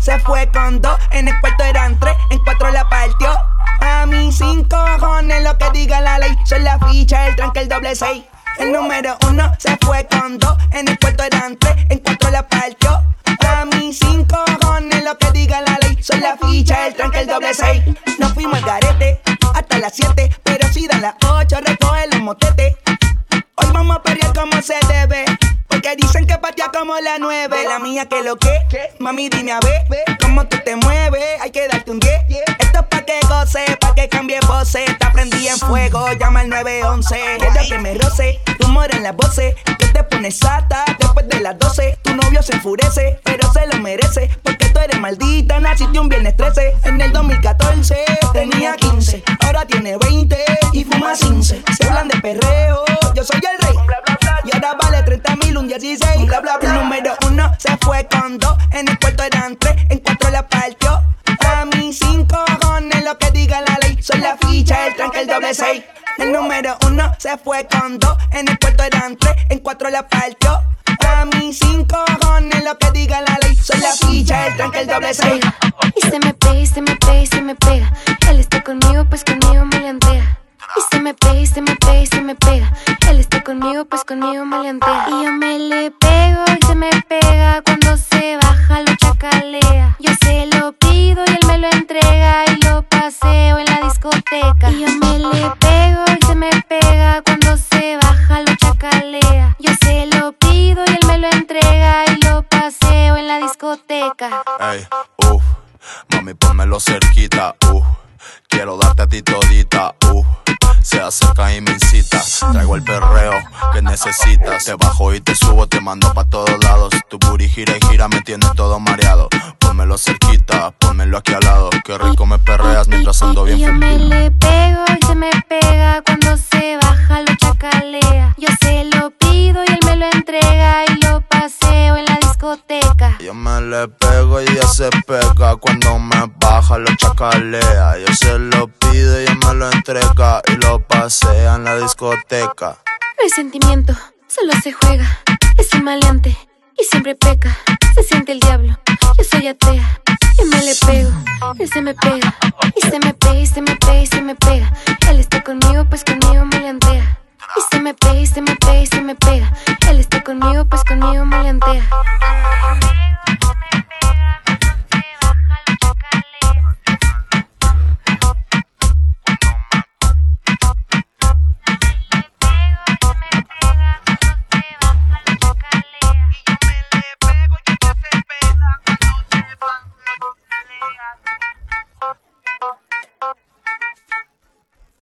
Se fue con dos, en el cuarto eran tres, en cuatro la partió. A mí sin cojones lo que diga la ley, son la ficha, el tranque, el doble seis. El número uno se fue con dos, en el cuarto eran tres, en cuatro la partió. A mí sin cojones lo que diga la ley, son la ficha, el tranque, el doble seis. Nos fuimos al garete hasta las siete, pero si dan las ocho recoge los motetes. Hoy vamos a perder como se debe Dicen que patea como la nueve. La mía que lo que, mami dime a ver cómo tú te mueves. Hay que darte un 10. Esto es pa' que goce, pa' que cambie voces. Te prendí en fuego, llama al 911. Quiero que me roce, tu humor en las voces. Que te pones sata después de las 12. Tu novio se enfurece, pero se lo merece. Porque tú eres maldita, naciste un viernes 13. En el 2014 tenía 15, 30 mil, un 16. Bla, bla, bla. El número uno se fue con dos. En el cuarto eran tres, en cuatro la partió. A mí cinco cojones lo que diga la ley. Soy la ficha, el tranque, el doble seis. El número uno se fue con dos. En el cuarto eran tres, en cuatro la partió. A mí cinco cojones lo que diga la ley. Soy la ficha, el tranque, el doble seis. Y se me pega, y se me pega, y se me pega. Me pega, se me pega, se me pega. Él está conmigo, pues conmigo me leantea. Y yo me le pego, y se me pega. Cuando se baja, lo chacalea. Yo se lo pido, y él me lo entrega. Y lo paseo en la discoteca. Y yo me le pego, y se me pega. Cuando se baja, lo chacalea. Yo se lo pido, y él me lo entrega. Y lo paseo en la discoteca. Ey, uff, mami, pónmelo cerquita, uff. Quiero darte a ti todita, uff. Se acerca y me incita. Traigo el perreo que necesitas. Te bajo y te subo, te mando pa' todos lados. Tu booty gira y gira, me tienes todo mareado. Pónmelo cerquita, pónmelo aquí al lado. Qué rico me perreas mientras ando bien yo me le pego y se me pega cuando se baja lo chacalea. Yo se lo pido y él me lo entrega y lo paseo en la discoteca. Yo me le pego y ella se pega cuando me baja lo chacalea. Yo se lo pido ella me lo entrega y lo pasea en la discoteca. No sentimiento, solo se juega. Es un maleante y siempre peca. Se siente el diablo, yo soy atea. Y me le pego, él se me pega. Y se me pega, y se me pega, y se me pega. Él está conmigo, pues conmigo me leantea. Y se me pega, y se me pega, y se me pega. Él está conmigo, pues conmigo me leantea.